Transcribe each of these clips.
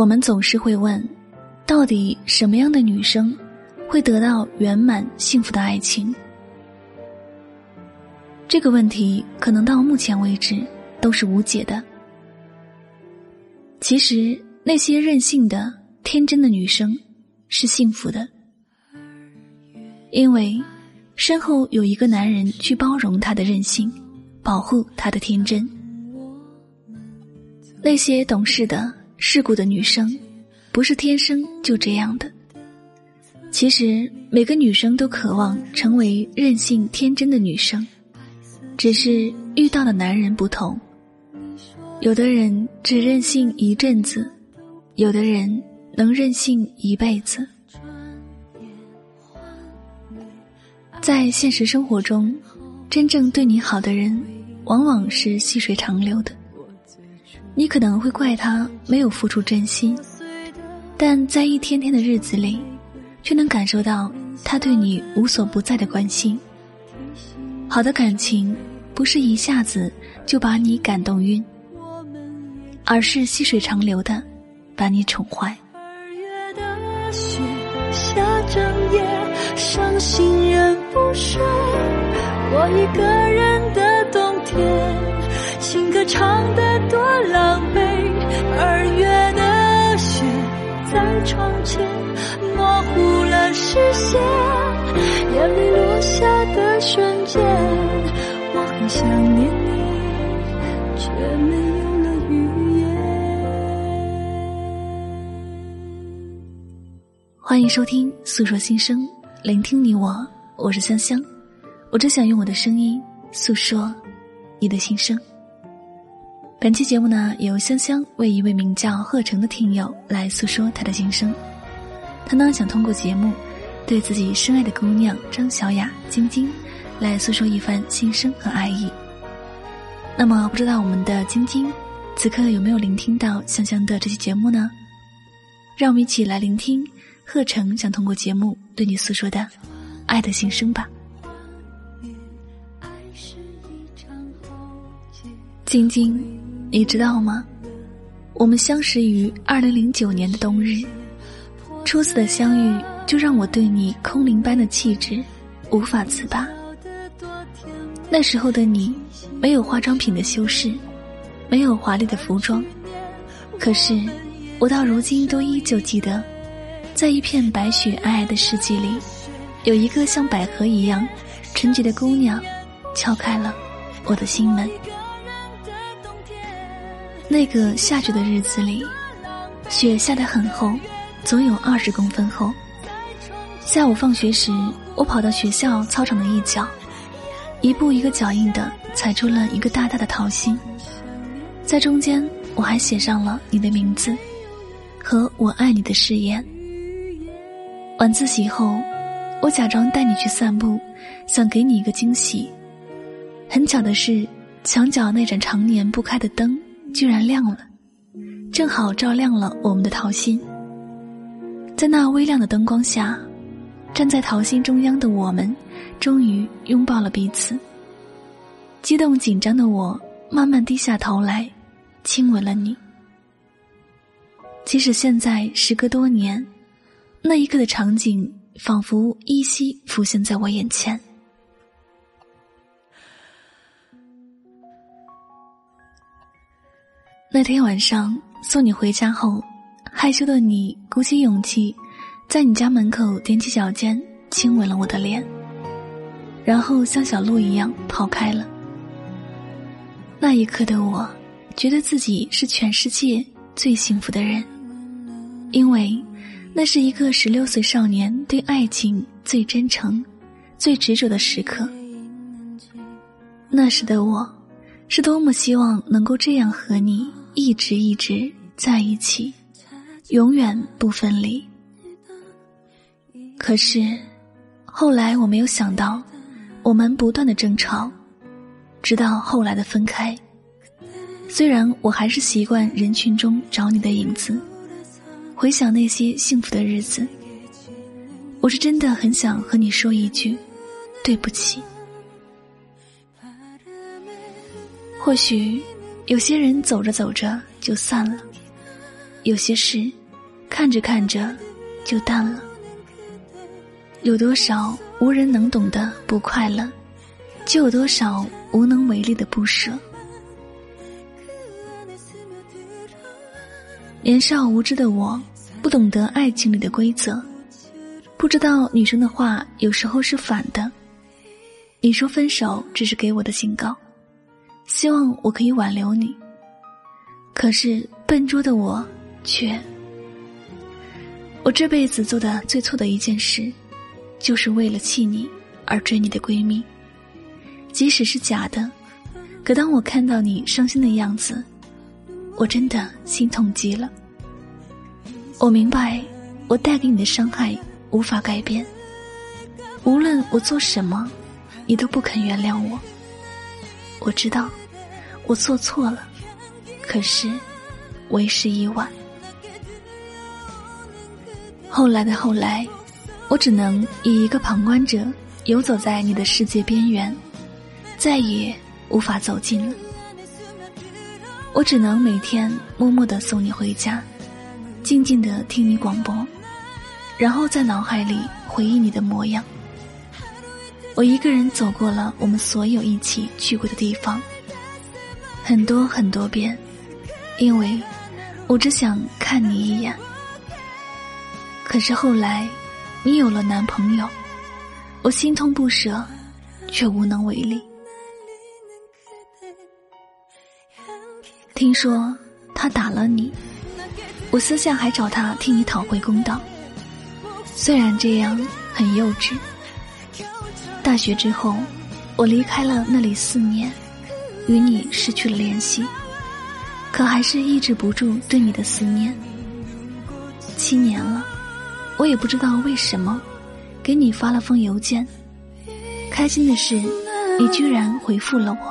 我们总是会问：到底什么样的女生会得到圆满幸福的爱情？这个问题可能到目前为止都是无解的。其实，那些任性的、天真的女生是幸福的，因为身后有一个男人去包容她的任性，保护她的天真。那些懂事的、世故的女生，不是天生就这样的。其实，每个女生都渴望成为任性天真的女生，只是遇到的男人不同。有的人只任性一阵子，有的人能任性一辈子。在现实生活中，真正对你好的人，往往是细水长流的。你可能会怪他没有付出真心，但在一天天的日子里，却能感受到他对你无所不在的关心。好的感情，不是一下子就把你感动晕。而是细水长流的，把你宠坏。二月的雪下整夜，伤心人不睡。我一个人的冬天，情歌唱得多狼狈。二月的雪在窗前模糊了视线，眼泪落下的瞬间，我很想念你，却没有了语言。欢迎收听《诉说心声》，聆听你我，我是香香。我只想用我的声音诉说你的心声。本期节目呢，由香香为一位名叫贺成的听友来诉说他的心声。他呢，想通过节目对自己深爱的姑娘张小雅、晶晶来诉说一番心声和爱意。那么，不知道我们的晶晶此刻有没有聆听到香香的这期节目呢？让我们一起来聆听。贺成想通过节目对你诉说的爱的心声吧，晶晶，你知道吗？我们相识于二零零九年的冬日，初次的相遇就让我对你空灵般的气质无法自拔。那时候的你，没有化妆品的修饰，没有华丽的服装，可是我到如今都依旧记得。在一片白雪皑皑的世界里，有一个像百合一样纯洁的姑娘，敲开了我的心门。那个下雪的日子里，雪下得很厚，总有二十公分厚。下午放学时，我跑到学校操场的一角，一步一个脚印的踩出了一个大大的桃心，在中间我还写上了你的名字和我爱你的誓言。晚自习后，我假装带你去散步，想给你一个惊喜。很巧的是，墙角那盏常年不开的灯居然亮了，正好照亮了我们的桃心。在那微亮的灯光下，站在桃心中央的我们，终于拥抱了彼此。激动紧张的我，慢慢低下头来，亲吻了你。即使现在时隔多年。那一刻的场景，仿佛依稀浮现在我眼前。那天晚上送你回家后，害羞的你鼓起勇气，在你家门口踮起脚尖亲吻了我的脸，然后像小鹿一样跑开了。那一刻的我，觉得自己是全世界最幸福的人，因为。那是一个十六岁少年对爱情最真诚、最执着的时刻。那时的我，是多么希望能够这样和你一直一直在一起，永远不分离。可是，后来我没有想到，我们不断的争吵，直到后来的分开。虽然我还是习惯人群中找你的影子。回想那些幸福的日子，我是真的很想和你说一句对不起。或许有些人走着走着就散了，有些事，看着看着就淡了。有多少无人能懂的不快乐，就有多少无能为力的不舍。年少无知的我，不懂得爱情里的规则，不知道女生的话有时候是反的。你说分手只是给我的警告，希望我可以挽留你。可是笨拙的我却，我这辈子做的最错的一件事，就是为了气你而追你的闺蜜，即使是假的，可当我看到你伤心的样子。我真的心痛极了。我明白，我带给你的伤害无法改变。无论我做什么，你都不肯原谅我。我知道，我做错了，可是为时已晚。后来的后来，我只能以一个旁观者游走在你的世界边缘，再也无法走近了。我只能每天默默的送你回家，静静的听你广播，然后在脑海里回忆你的模样。我一个人走过了我们所有一起去过的地方，很多很多遍，因为我只想看你一眼。可是后来，你有了男朋友，我心痛不舍，却无能为力。听说他打了你，我私下还找他替你讨回公道。虽然这样很幼稚。大学之后，我离开了那里四年，与你失去了联系，可还是抑制不住对你的思念。七年了，我也不知道为什么，给你发了封邮件。开心的是，你居然回复了我。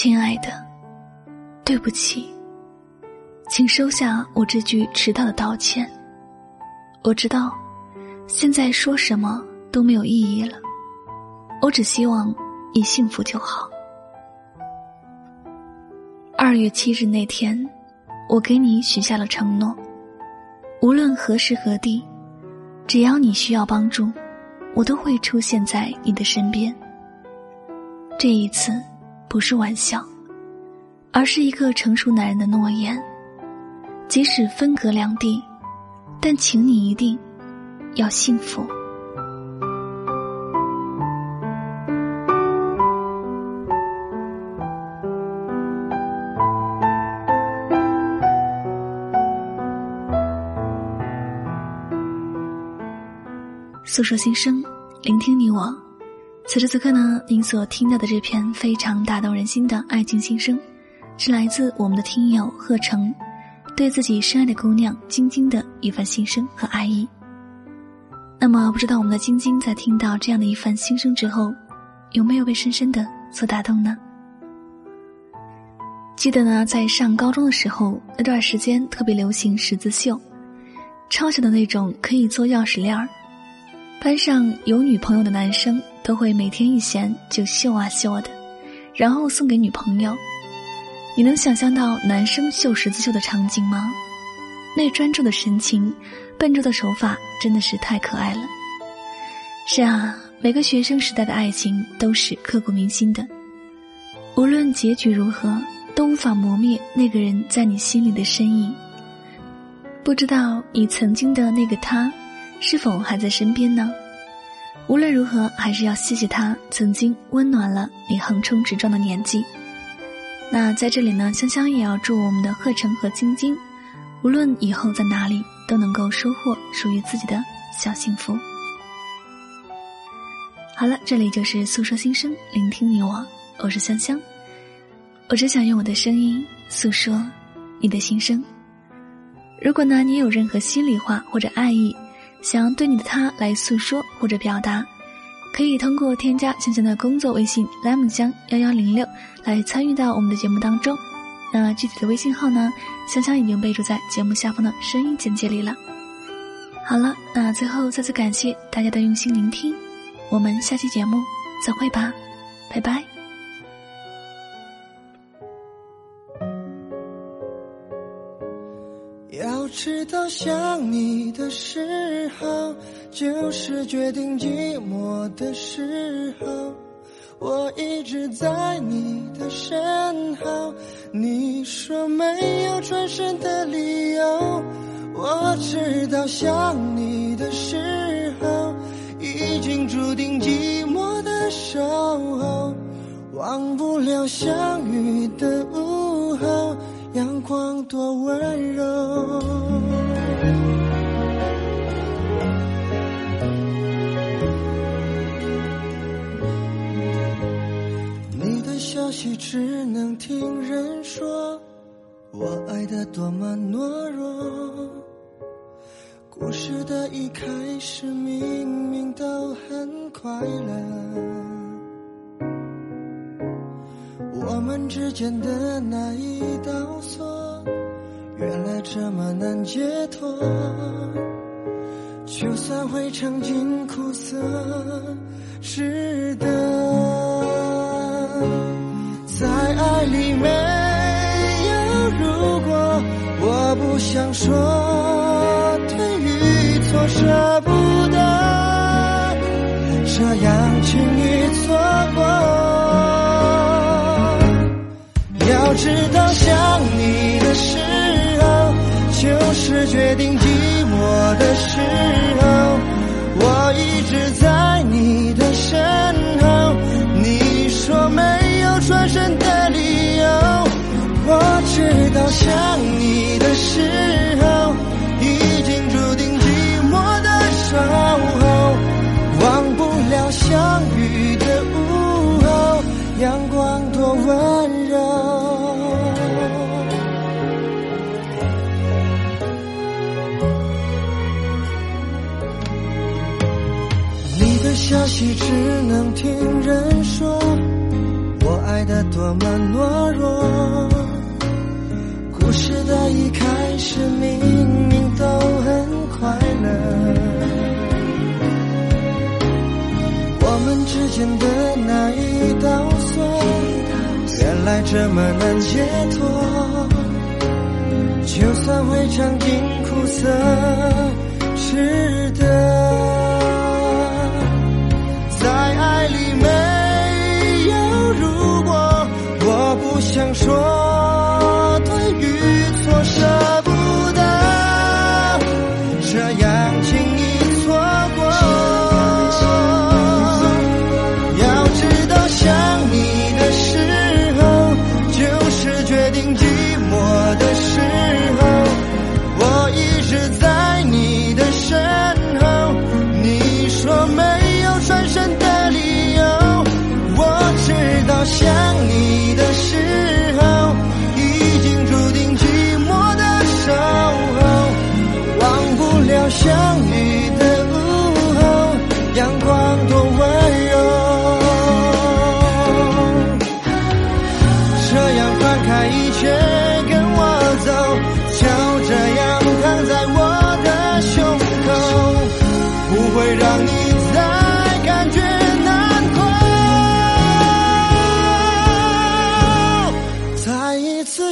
亲爱的，对不起，请收下我这句迟到的道歉。我知道，现在说什么都没有意义了。我只希望你幸福就好。二月七日那天，我给你许下了承诺，无论何时何地，只要你需要帮助，我都会出现在你的身边。这一次。不是玩笑，而是一个成熟男人的诺言。即使分隔两地，但请你一定要幸福。诉说心声，聆听你我。此时此刻呢，您所听到的这篇非常打动人心的爱情心声，是来自我们的听友贺成，对自己深爱的姑娘晶晶的一番心声和爱意。那么，不知道我们的晶晶在听到这样的一番心声之后，有没有被深深的所打动呢？记得呢，在上高中的时候，那段时间特别流行十字绣，超小的那种，可以做钥匙链儿。班上有女朋友的男生都会每天一闲就绣啊绣的，然后送给女朋友。你能想象到男生绣十字绣的场景吗？那专注的神情，笨拙的手法，真的是太可爱了。是啊，每个学生时代的爱情都是刻骨铭心的，无论结局如何，都无法磨灭那个人在你心里的身影。不知道你曾经的那个他。是否还在身边呢？无论如何，还是要谢谢他曾经温暖了你横冲直撞的年纪。那在这里呢，香香也要祝我们的贺成和晶晶，无论以后在哪里，都能够收获属于自己的小幸福。好了，这里就是诉说心声，聆听你我，我是香香，我只想用我的声音诉说你的心声。如果呢，你有任何心里话或者爱意。想要对你的他来诉说或者表达，可以通过添加香香的工作微信 lemon 香幺幺零六来参与到我们的节目当中。那具体的微信号呢，香香已经备注在节目下方的声音简介里了。好了，那最后再次感谢大家的用心聆听，我们下期节目再会吧，拜拜。知道，想你的时候，就是决定寂寞的时候。我一直在你的身后，你说没有转身的理由。我知道想你的时候，已经注定寂寞的守候，忘不了相遇的午后，光多温柔。你的消息只能听人说，我爱的多么懦弱。故事的一开始，明明都很快乐。我们之间的那一道锁，原来这么难解脱。就算会尝尽苦涩，值得。在爱里没有如果，我不想说对与错。舍不得这样轻易错过，是决定寂寞的时候。我一直在你的身后，你说没有转身的理由。我知道想你的时的消息只能听人说，我爱的多么懦弱。故事的一开始，明明都很快乐。我们之间的那一道锁，原来这么难解脱。就算会尝尽苦涩，值得。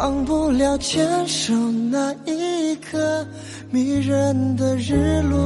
忘不了牵手那一刻迷人的日落。